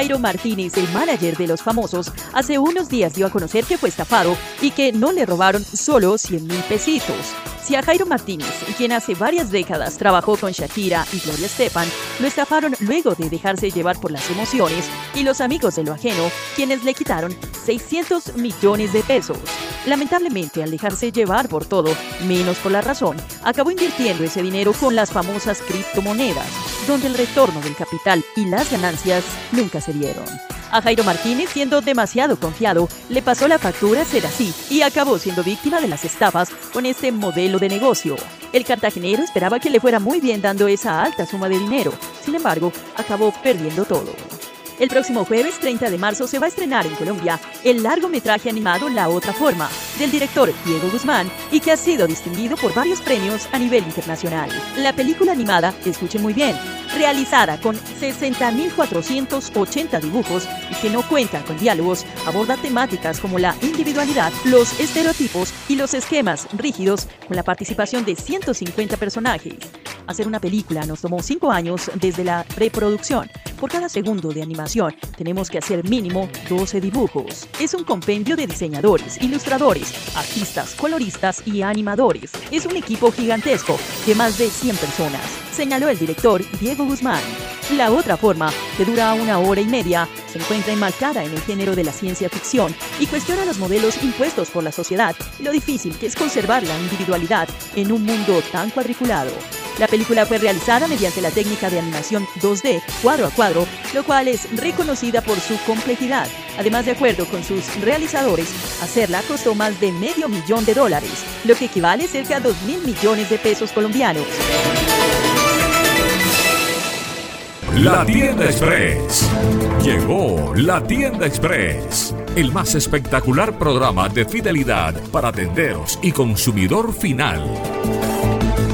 Jairo Martínez, el manager de los famosos, hace unos días dio a conocer que fue estafado y que no le robaron solo 100 mil pesitos. Si a Jairo Martínez, quien hace varias décadas trabajó con Shakira y Gloria Estefan, lo estafaron luego de dejarse llevar por las emociones y los amigos de lo ajeno, quienes le quitaron 600 millones de pesos. Lamentablemente, al dejarse llevar por todo, menos por la razón, acabó invirtiendo ese dinero con las famosas criptomonedas, donde el retorno del capital y las ganancias nunca se dieron. A Jairo Martínez, siendo demasiado confiado, le pasó la factura a ser así y acabó siendo víctima de las estafas con este modelo de negocio. El cartagenero esperaba que le fuera muy bien dando esa alta suma de dinero, sin embargo, acabó perdiendo todo. El próximo jueves 30 de marzo se va a estrenar en Colombia el largometraje animado La Otra Forma, del director Diego Guzmán, y que ha sido distinguido por varios premios a nivel internacional. La película animada, escuchen muy bien, realizada con 60.480 dibujos y que no cuenta con diálogos, aborda temáticas como la individualidad, los estereotipos y los esquemas rígidos con la participación de 150 personajes. Hacer una película nos tomó 5 años desde la preproducción por cada segundo de animación tenemos que hacer mínimo 12 dibujos. Es un compendio de diseñadores, ilustradores, artistas, coloristas y animadores. Es un equipo gigantesco de más de 100 personas, señaló el director Diego Guzmán. La otra forma, que dura una hora y media, se encuentra enmarcada en el género de la ciencia ficción y cuestiona los modelos impuestos por la sociedad y lo difícil que es conservar la individualidad en un mundo tan cuadriculado. La película fue realizada mediante la técnica de animación 2D cuadro a cuadro, lo cual es reconocida por su complejidad. Además, de acuerdo con sus realizadores, hacerla costó más de medio millón de dólares, lo que equivale cerca a 2 mil millones de pesos colombianos. La Tienda Express. Llegó la Tienda Express, el más espectacular programa de fidelidad para atenderos y consumidor final.